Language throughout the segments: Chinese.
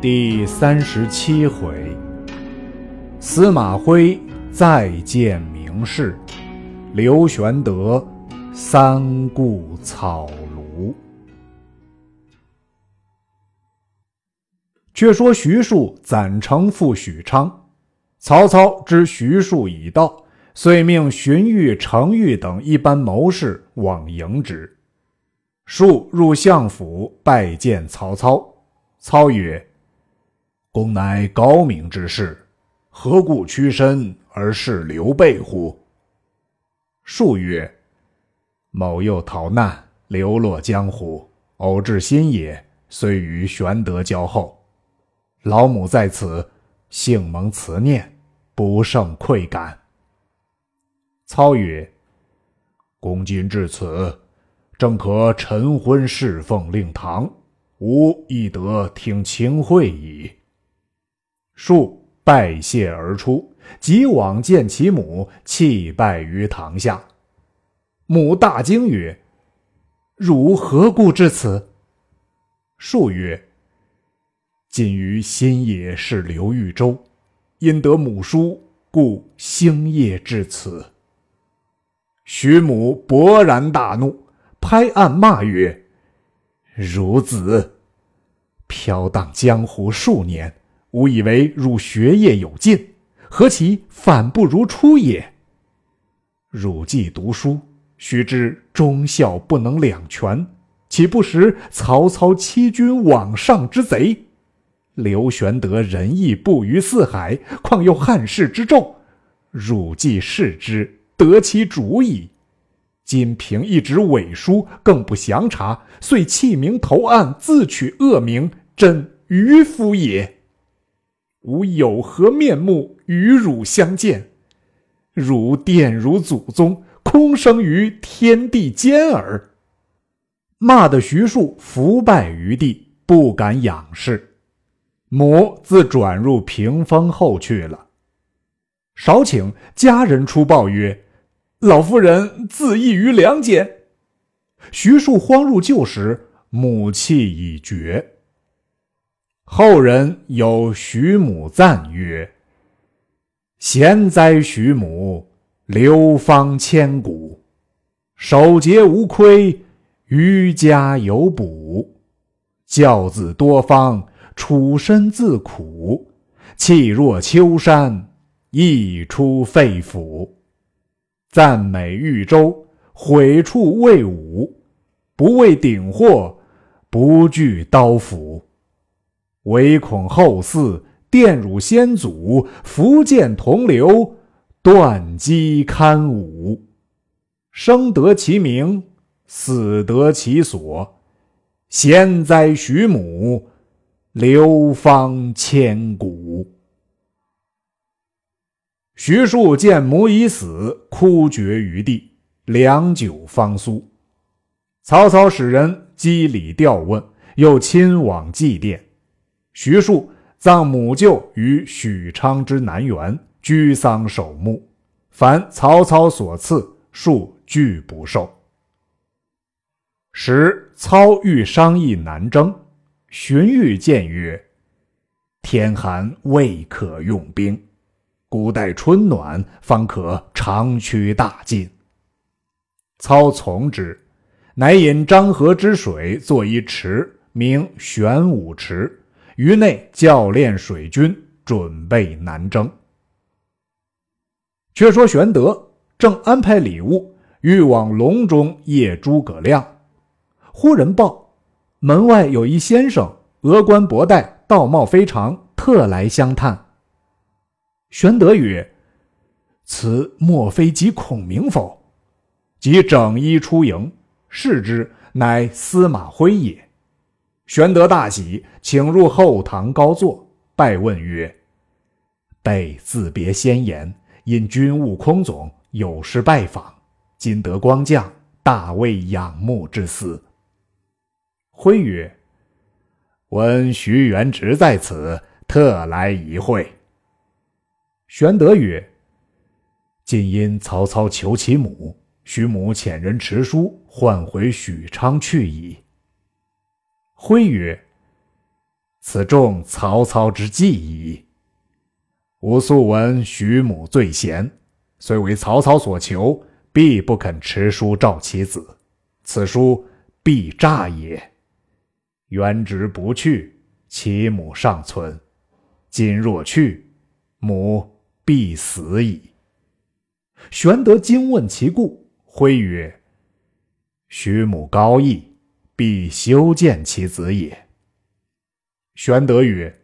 第三十七回，司马徽再见名士，刘玄德三顾草庐。却说徐庶攒城赴许昌，曹操知徐庶已到，遂命荀彧、程昱等一班谋士往迎之。庶入相府拜见曹操，操曰。公乃高明之士，何故屈身而事刘备乎？数曰：“某又逃难，流落江湖，偶至新野，虽与玄德交厚，老母在此，幸蒙慈念，不胜愧感。”操曰：“公今至此，正可晨昏侍奉令堂，吾亦得听清会矣。”数拜谢而出，即往见其母，泣拜于堂下。母大惊曰：“汝何故至此？”数曰：“今于新野是刘豫州，因得母书，故星夜至此。”徐母勃然大怒，拍案骂曰：“孺子！飘荡江湖数年。”吾以为汝学业有进，何其反不如初也？汝既读书，须知忠孝不能两全，岂不识曹操欺君罔上之贼？刘玄德仁义布于四海，况有汉室之重？汝既视之，得其主矣。今凭一纸伪书，更不详查，遂弃名投案，自取恶名，真愚夫也！吾有何面目与汝相见？汝玷辱祖宗，空生于天地间耳！骂得徐庶伏拜于地，不敢仰视。母自转入屏风后去了。少顷，家人出报曰：“老夫人自缢于梁间。”徐庶慌入救时，母气已绝。后人有徐母赞曰：“贤哉，徐母，流芳千古，守节无亏，于家有补，教子多方，处身自苦，气若秋山，溢出肺腑。赞美豫州，毁处魏武，不畏鼎祸，不惧刀斧。”唯恐后嗣玷辱先祖，福建同流，断机堪武。生得其名，死得其所。贤哉，徐母，流芳千古。徐庶见母已死，哭绝于地，良久方苏。曹操使人赍礼吊问，又亲往祭奠。徐庶葬母舅于许昌之南园，居丧守墓。凡曹操所赐，庶拒不受。时操欲商议南征，荀彧谏曰：“天寒未可用兵，古待春暖方可长驱大进。”操从之，乃引漳河之水作一池，名玄武池。于内教练水军，准备南征。却说玄德正安排礼物，欲往隆中谒诸葛亮，忽人报门外有一先生，额冠博带，道貌非常，特来相探。玄德曰：“此莫非即孔明否？”即整衣出迎，视之，乃司马徽也。玄德大喜，请入后堂高坐，拜问曰：“备自别先言，因军务空总有事拜访，今得光降，大为仰慕之思。”徽曰：“闻徐元直在此，特来一会。”玄德曰：“今因曹操求其母，徐母遣人持书，唤回许昌去矣。”徽曰：“此众曹操之计矣。吾素闻徐母最贤，虽为曹操所求，必不肯持书召其子。此书必诈也。元直不去，其母尚存；今若去，母必死矣。玄德惊问其故，徽曰：“徐母高义，必修见其子也。”玄德曰：“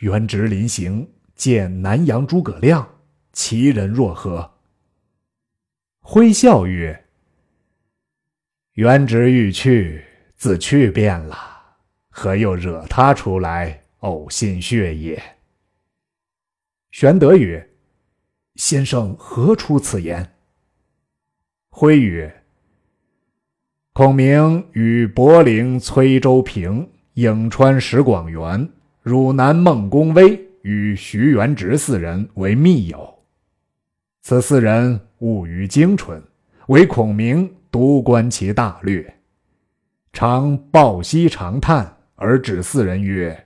元直临行见南阳诸葛亮，其人若何？”辉笑曰：“元直欲去，自去便了，何又惹他出来呕心血也？”玄德曰。先生何出此言？辉曰：“孔明与博陵崔州平、颍川石广元、汝南孟公威与徐元直四人为密友。此四人务于京春，唯孔明独观其大略，常抱膝长叹，而指四人曰：‘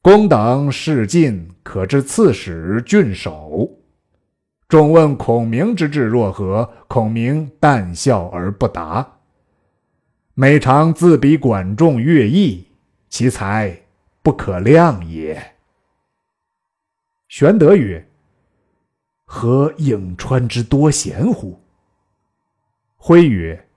公等事尽，可知刺史、郡守。’”众问孔明之志若何？孔明淡笑而不答。每常自比管仲、乐毅，其才不可量也。玄德曰：“何颍川之多贤乎？”辉曰：“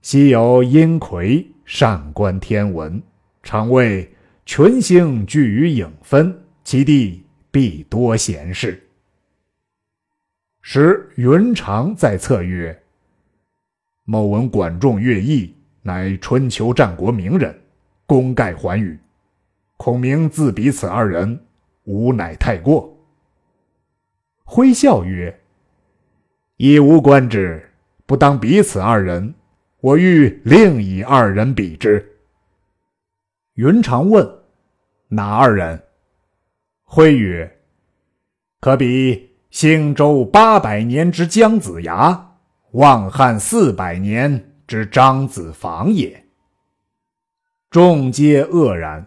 昔有阴魁，善观天文，常谓群星聚于颍分，其地必多贤士。”时云长在侧曰：“某闻管仲、乐毅乃春秋战国名人，功盖寰宇。孔明自比此二人，吾乃太过。”挥笑曰：“以吾观之，不当比此二人。我欲另以二人比之。”云长问：“哪二人？”挥曰：“可比。”兴周八百年之姜子牙，望汉四百年之张子房也。众皆愕然。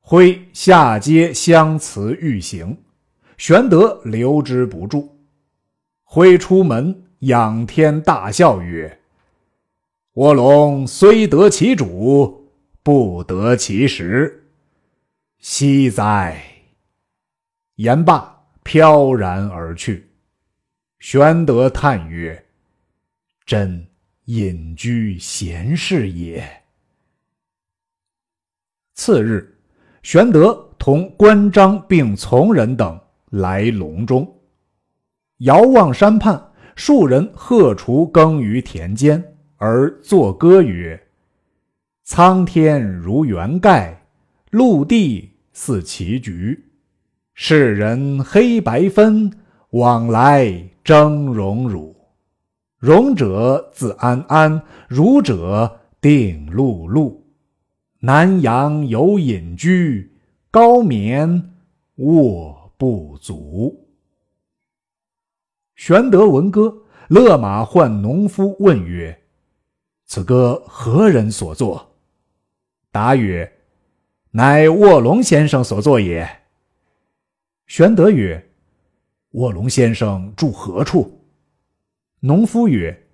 挥下阶相辞欲行，玄德留之不住。挥出门，仰天大笑曰：“卧龙虽得其主，不得其时。惜哉！”言罢。飘然而去。玄德叹曰：“真隐居闲适也。”次日，玄德同关张并从人等来隆中，遥望山畔，数人荷锄耕于田间，而作歌曰：“苍天如圆盖，陆地似棋局。”世人黑白分，往来争荣辱。荣者自安安，辱者定碌碌。南阳有隐居，高眠卧不足。玄德闻歌，勒马唤农夫，问曰：“此歌何人所作？”答曰：“乃卧龙先生所作也。”玄德曰：“卧龙先生住何处？”农夫曰：“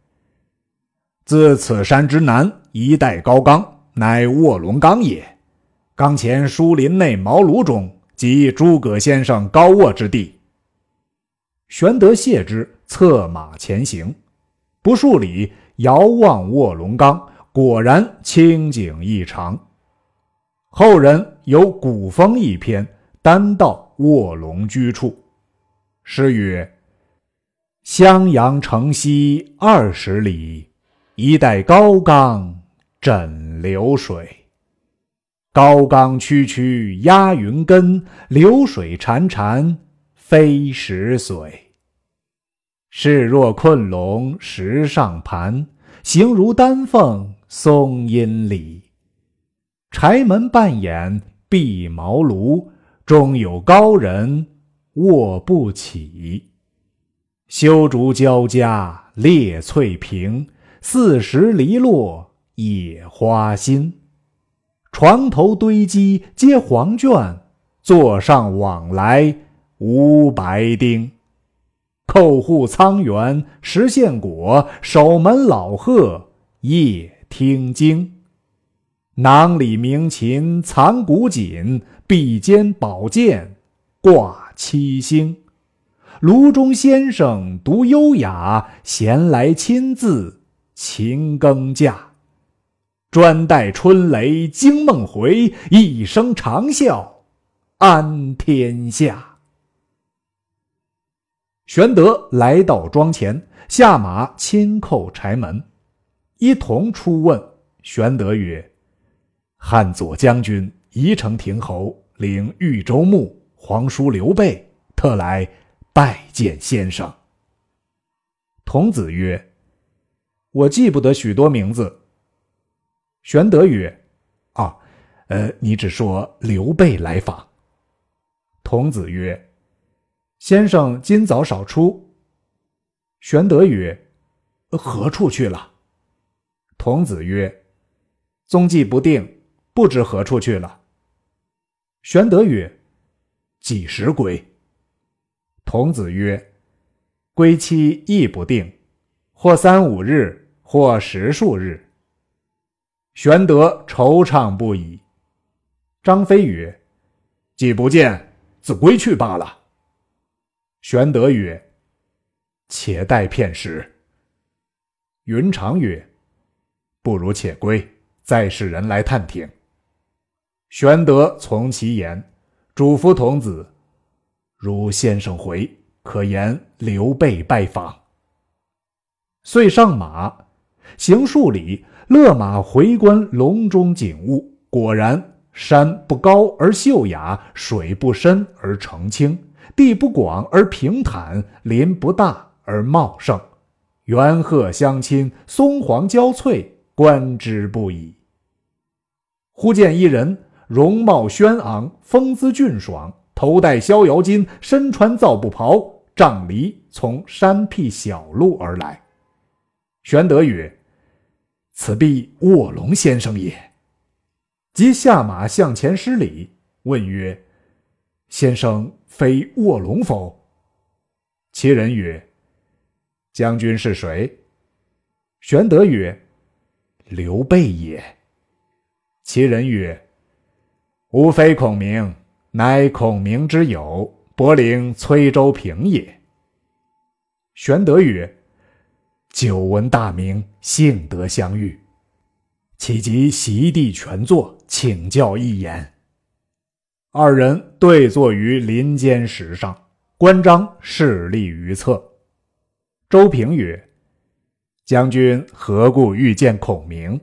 自此山之南一带高冈，乃卧龙冈也。冈前疏林内茅庐中，即诸葛先生高卧之地。”玄德谢之，策马前行。不数里，遥望卧龙冈，果然清景异常。后人有古风一篇，单道。卧龙居处，诗曰：“襄阳城西二十里，一带高冈枕流水。高冈曲曲压云根，流水潺潺飞石髓。势若困龙石上盘，形如丹凤松阴里。柴门半掩闭茅庐。”中有高人卧不起，修竹交加列翠屏，四时篱落野花新。床头堆积皆黄卷，座上往来无白丁。叩户苍猿食献果，守门老鹤夜听经。囊里鸣琴藏古锦，臂间宝剑挂七星。炉中先生独优雅，闲来亲自勤耕稼。专待春雷惊梦回，一声长啸安天下。玄德来到庄前，下马亲叩柴门。一同出问，玄德曰：“汉左将军宜城亭侯领豫州牧皇叔刘备，特来。”拜见先生。童子曰：“我记不得许多名字。”玄德曰：“啊，呃，你只说刘备来访。”童子曰：“先生今早少出。”玄德曰：“何处去了？”童子曰：“踪迹不定，不知何处去了。”玄德曰：“几时归？”童子曰：“归期亦不定，或三五日，或十数日。”玄德惆怅不已。张飞曰：“既不见，自归去罢了。”玄德曰：“且待片时。”云长曰：“不如且归，再使人来探听。”玄德从其言，嘱咐童子。如先生回，可言刘备拜访。遂上马，行数里，勒马回观笼中景物。果然，山不高而秀雅，水不深而澄清，地不广而平坦，林不大而茂盛，猿鹤相亲，松黄交翠，观之不已。忽见一人，容貌轩昂，风姿俊爽。头戴逍遥巾，身穿皂布袍，杖藜从山僻小路而来。玄德曰：“此必卧龙先生也。”即下马向前施礼，问曰：“先生非卧龙否？”其人曰：“将军是谁？”玄德曰：“刘备也。”其人曰：“吾非孔明。”乃孔明之友，伯陵崔州平也。玄德曰：“久闻大名，幸得相遇，岂及席地全坐，请教一言。”二人对坐于林间石上，关张势立于侧。周平曰：“将军何故欲见孔明？”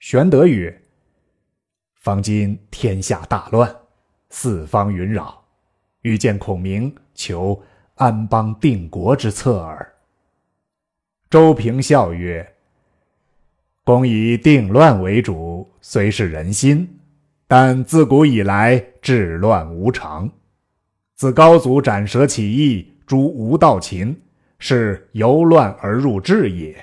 玄德曰：“方今天下大乱。”四方云扰，欲见孔明，求安邦定国之策耳。周平笑曰：“公以定乱为主，虽是人心，但自古以来治乱无常。自高祖斩蛇起义，诛吴道秦，是由乱而入治也。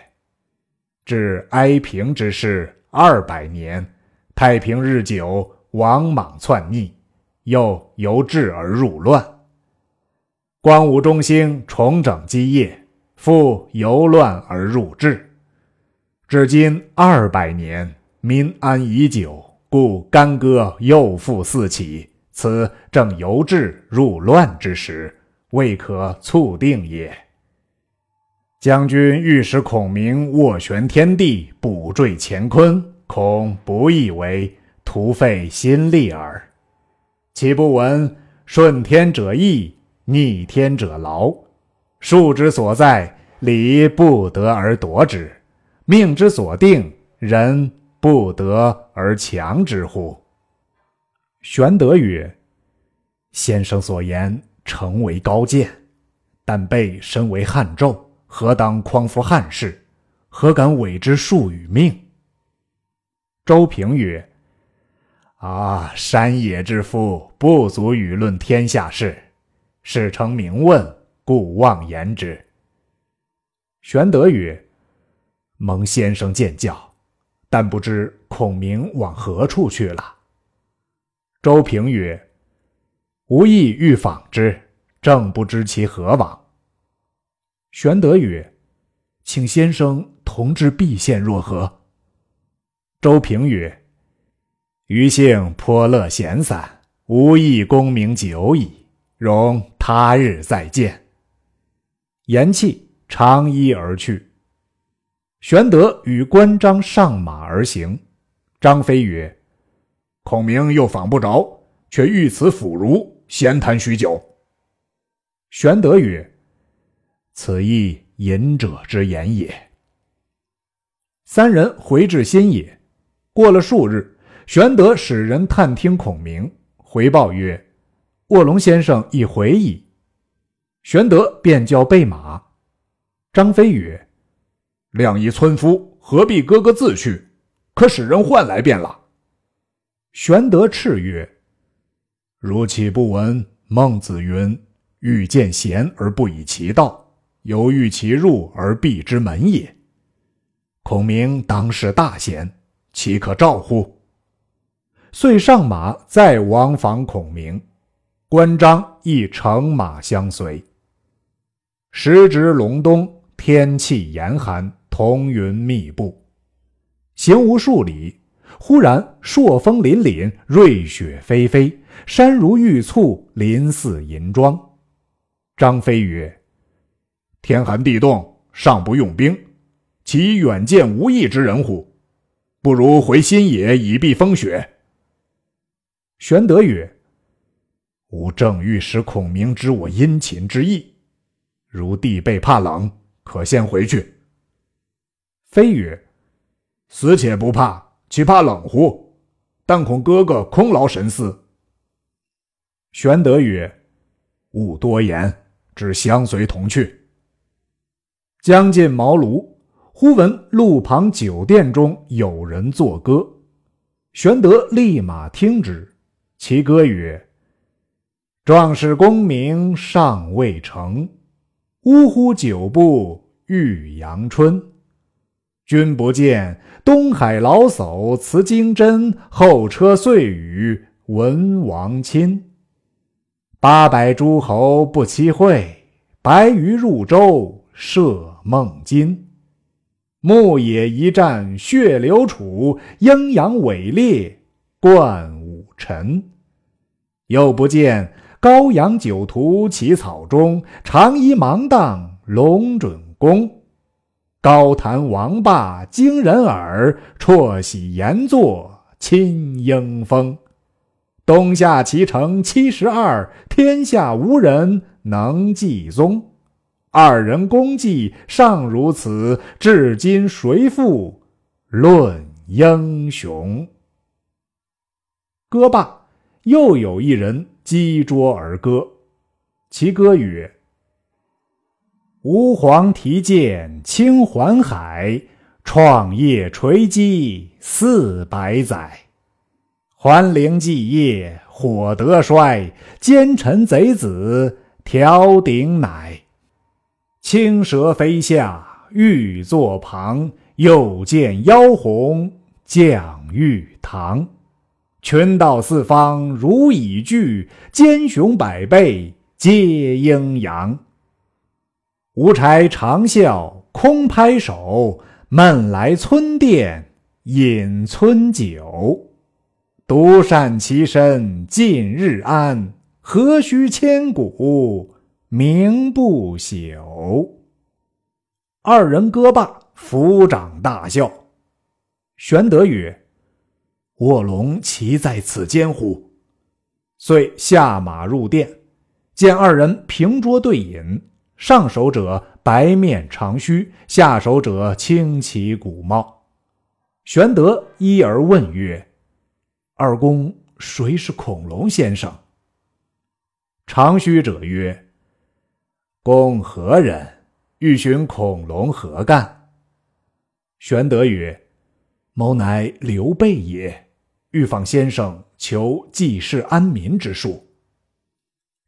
至哀平之事二百年，太平日久，王莽篡逆。”又由治而入乱，光武中兴，重整基业，复由乱而入治，至今二百年，民安已久，故干戈又复四起，此正由治入乱之时，未可促定也。将军欲使孔明斡旋天地，补缀乾坤，恐不易为，徒费心力耳。岂不闻顺天者易，逆天者劳？数之所在，理不得而夺之；命之所定，人不得而强之乎？玄德曰：“先生所言诚为高见，但备身为汉胄，何当匡扶汉室？何敢违之术与命？”周平曰。啊！山野之夫不足与论天下事，事成明问，故妄言之。玄德曰：“蒙先生见教，但不知孔明往何处去了？”周平曰：“吾意欲访之，正不知其何往。”玄德曰：“请先生同至毕县若何？”周平曰：“余性颇乐闲散，无意功名久矣，容他日再见。”言讫，长揖而去。玄德与关张上马而行。张飞曰：“孔明又访不着，却遇此腐儒，闲谈许久。”玄德曰：“此亦隐者之言也。”三人回至新野。过了数日，玄德使人探听孔明，回报曰：“卧龙先生已回矣。”玄德便叫备马。张飞曰：亮一村夫，何必哥哥自去？可使人唤来便了。玄德叱曰：“如岂不闻孟子云：‘欲见贤而不以其道，犹欲其入而闭之门也。’孔明当是大贤，岂可召乎？”遂上马再往访孔明，关张亦乘马相随。时值隆冬，天气严寒。彤云密布，行无数里，忽然朔风凛凛，瑞雪霏霏，山如玉簇，林似银装。张飞曰：“天寒地冻，尚不用兵，岂远见无益之人乎？不如回新野以避风雪。”玄德曰：“吾正欲使孔明知我殷勤之意，如弟辈怕冷，可先回去。”飞曰：“死且不怕，岂怕冷乎？但恐哥哥空劳神思。”玄德曰：“勿多言，只相随同去。”将近茅庐，忽闻路旁酒店中有人作歌，玄德立马听之。其歌曰：“壮士功名尚未成，呜呼，酒不遇阳春。”君不见，东海老叟辞金针，后车碎羽闻王亲。八百诸侯不期会，白鱼入舟射孟津。牧野一战血流楚，阴阳伟烈冠臣。又不见高阳酒徒起草中，长揖芒荡龙准公。高谈王霸惊人耳，啜喜言作亲英风。东夏齐城七十二，天下无人能继宗。二人功绩尚如此，至今谁复论英雄？歌罢，又有一人击桌而歌，其歌曰。吾皇提剑清环海，创业垂基四百载。桓灵继业火德衰，奸臣贼子调鼎鼐。青蛇飞下玉座旁，又见妖红降玉堂。群盗四方如蚁聚，奸雄百倍皆阴阳。无柴长啸空拍手，闷来村店饮村酒。独善其身尽日安，何须千古名不朽？二人歌罢，抚掌大笑。玄德曰：“卧龙岂在此间乎？”遂下马入殿，见二人平桌对饮。上手者白面长须，下手者青旗古帽。玄德一而问曰：“二公谁是孔融先生？”长须者曰：“公何人？欲寻孔融何干？”玄德曰：“某乃刘备也，欲访先生求济世安民之术。”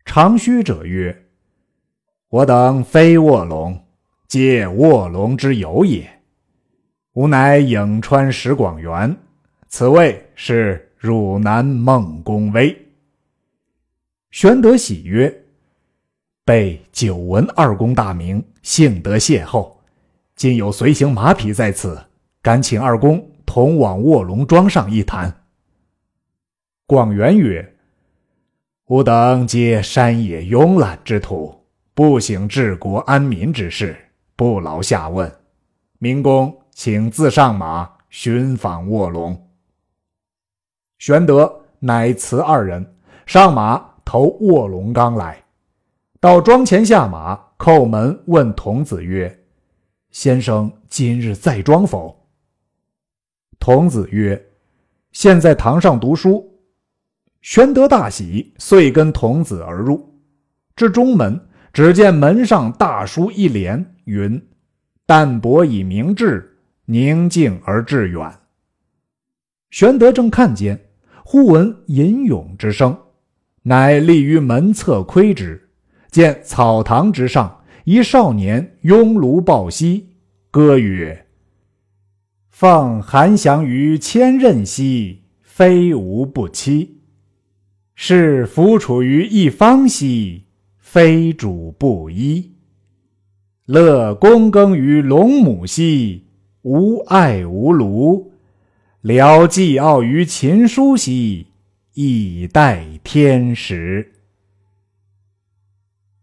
长须者曰：我等非卧龙，皆卧龙之友也。吾乃颍川石广元，此位是汝南孟公威。玄德喜曰：“备久闻二公大名，幸得邂逅，今有随行马匹在此，敢请二公同往卧龙庄上一谈。”广元曰：“吾等皆山野慵懒之徒，不省治国安民之事，不劳下问。明公请自上马寻访卧龙。”玄德乃辞二人上马，投卧龙冈来。到庄前下马，叩门问童子曰：“先生今日在庄否？”童子曰：“现在堂上读书。”玄德大喜，遂跟童子而入。至中门，只见门上大书一联，云：“淡泊以明志，宁静而致远。”玄德正看间，忽闻吟咏之声，乃立于门侧窥之，见草堂之上一少年拥炉抱膝，歌曰：“放韩翔于千仞兮，非吾不期。”是弗处于一方兮，非主不依；乐躬耕于龙母兮，无爱无庐；聊寄傲于秦书兮，以待天时。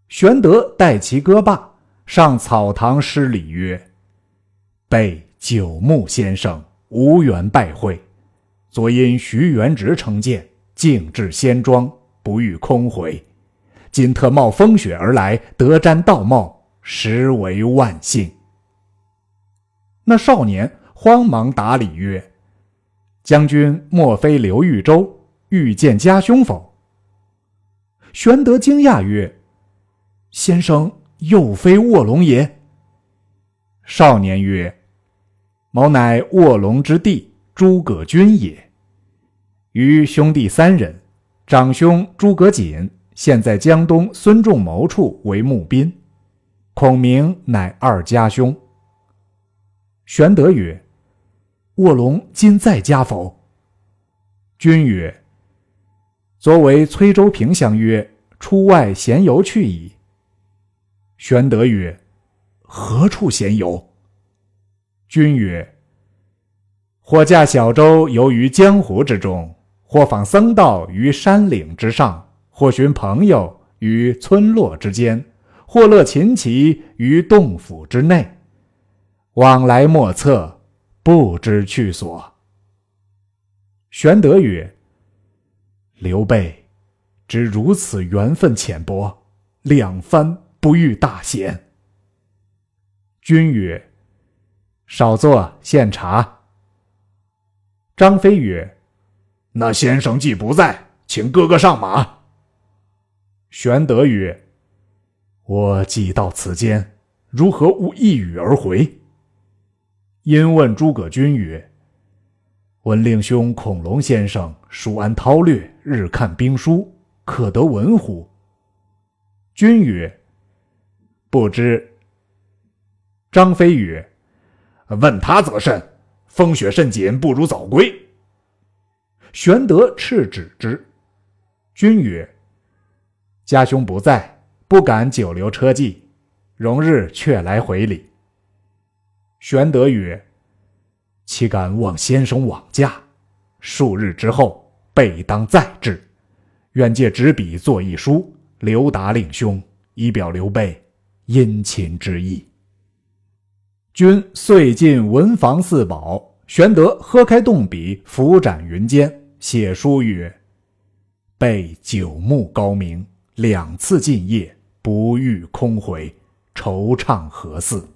玄德待其歌罢，上草堂施礼曰：“备九牧先生，无缘拜会。昨因徐元直称见。”静置仙庄，不遇空回。今特冒风雪而来，得瞻道貌，实为万幸。那少年慌忙答礼曰：“将军莫非刘豫州欲见家兄否？”玄德惊讶曰：“先生又非卧龙也？”少年曰：“某乃卧龙之弟诸葛均也。”余兄弟三人，长兄诸葛瑾现在江东孙仲谋处为募兵，孔明乃二家兄。玄德曰：“卧龙今在家否？”君曰：“昨为崔州平相约，出外闲游去矣。”玄德曰：“何处闲游？”君曰：“或驾小舟游于江湖之中。”或访僧道于山岭之上，或寻朋友于村落之间，或乐琴棋于洞府之内，往来莫测，不知去所。玄德曰：“刘备知如此缘分浅薄，两番不遇大贤。”君曰：“少坐，献茶。”张飞曰。那先生既不在，请哥哥上马。玄德曰：“我既到此间，如何无一语而回？”因问诸葛均曰：“闻令兄孔融先生熟谙韬略，日看兵书，可得闻乎？”君曰：“不知。”张飞曰：“问他则甚，风雪甚紧，不如早归。”玄德斥止之，君曰：“家兄不在，不敢久留车骑，容日却来回礼。”玄德曰：“岂敢望先生往驾？数日之后，备当再至。愿借纸笔作一书，留达令兄，以表刘备殷勤之意。”君遂进文房四宝，玄德喝开动笔，拂展云间。写书曰：“备九牧高明，两次进谒，不遇空回，惆怅何似？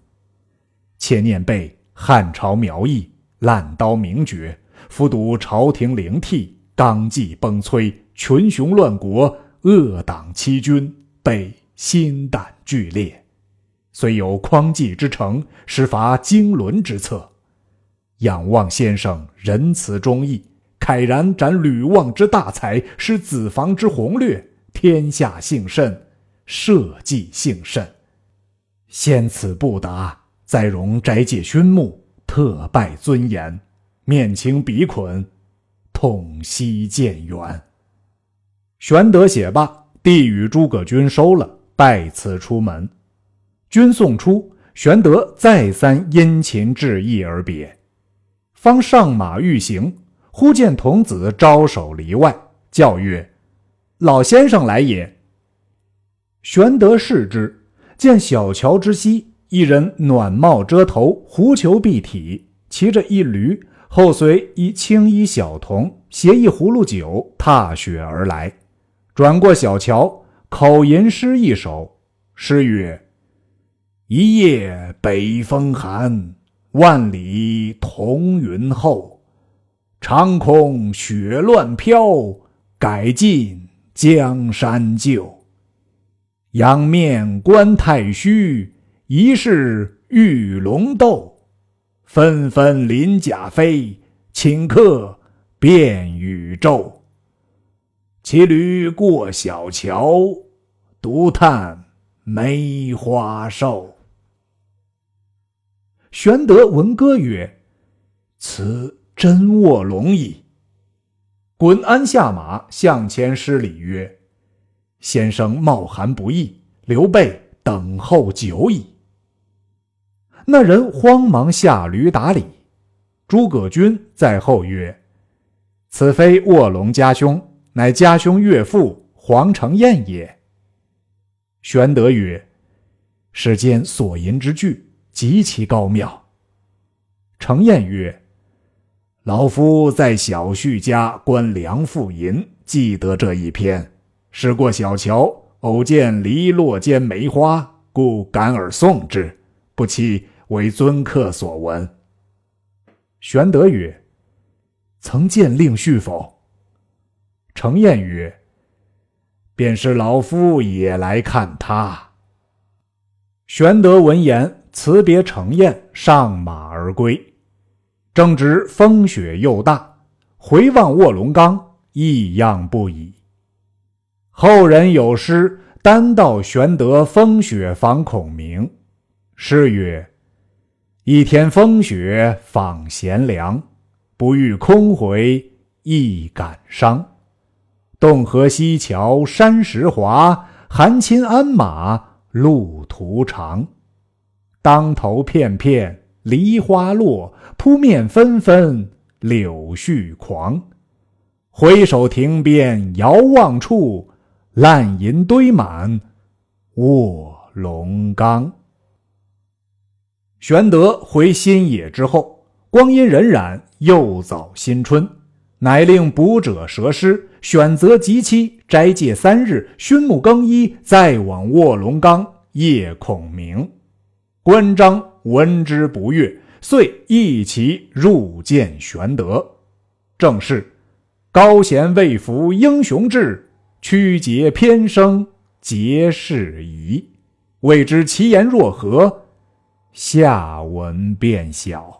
且念备汉朝苗裔，烂刀名绝，复睹朝廷灵替，纲纪崩摧，群雄乱国，恶党欺君，备心胆俱裂。虽有匡济之诚，实乏经纶之策。仰望先生仁慈忠义。”慨然展吕望之大才，施子房之宏略，天下幸甚，社稷幸甚。先此不达，再容斋戒勋木，特拜尊严，面清鼻捆，痛惜渐远。玄德写罢，递与诸葛均收了，拜辞出门。君送出，玄德再三殷勤致意而别，方上马欲行，忽见童子招手篱外，叫曰：“老先生来也。”玄德视之，见小桥之西，一人暖帽遮头，狐裘蔽体，骑着一驴，后随一青衣小童，携一葫芦酒，踏雪而来。转过小桥，口吟诗一首，诗曰：“一夜北风寒，万里彤云厚。长空雪乱飘，改尽江山旧。”仰面观太虚，疑是玉龙斗。纷纷鳞甲飞，顷刻变宇宙。骑驴过小桥，独叹梅花瘦。玄德闻歌曰：“此真卧龙矣。”滚鞍下马，向前施礼曰。先生冒寒不易，刘备等候久矣。那人慌忙下驴打礼。诸葛均在后曰：“此非卧龙家兄，乃家兄岳父黄承彦也。”玄德曰：“世间所吟之句极其高妙。”承彦曰：“老夫在小婿家观梁父吟，记得这一篇。”驶过小桥，偶见篱落间梅花，故感而送之，不期为尊客所闻。玄德曰：“曾见令婿否？”程燕曰：“便是老夫也来看他。”玄德闻言，辞别程燕，上马而归。正值风雪又大，回望卧龙岗，异样不已。后人有诗单道玄德风雪访孔明，诗曰：“一天风雪访贤良，不遇空回亦感伤。洞河西桥山石滑，寒侵鞍马路途长。当头片片梨花落，扑面纷纷柳絮狂。回首亭边遥望处。”烂银堆满卧龙岗。玄德回新野之后，光阴荏苒，又早新春，乃令卜者蛇师，选择吉期，斋戒三日，熏沐更衣，再往卧龙岗谒孔明。关张闻之不悦，遂一齐入见玄德。正是高贤未服英雄志。曲节偏生节事宜，未知其言若何？下文便晓。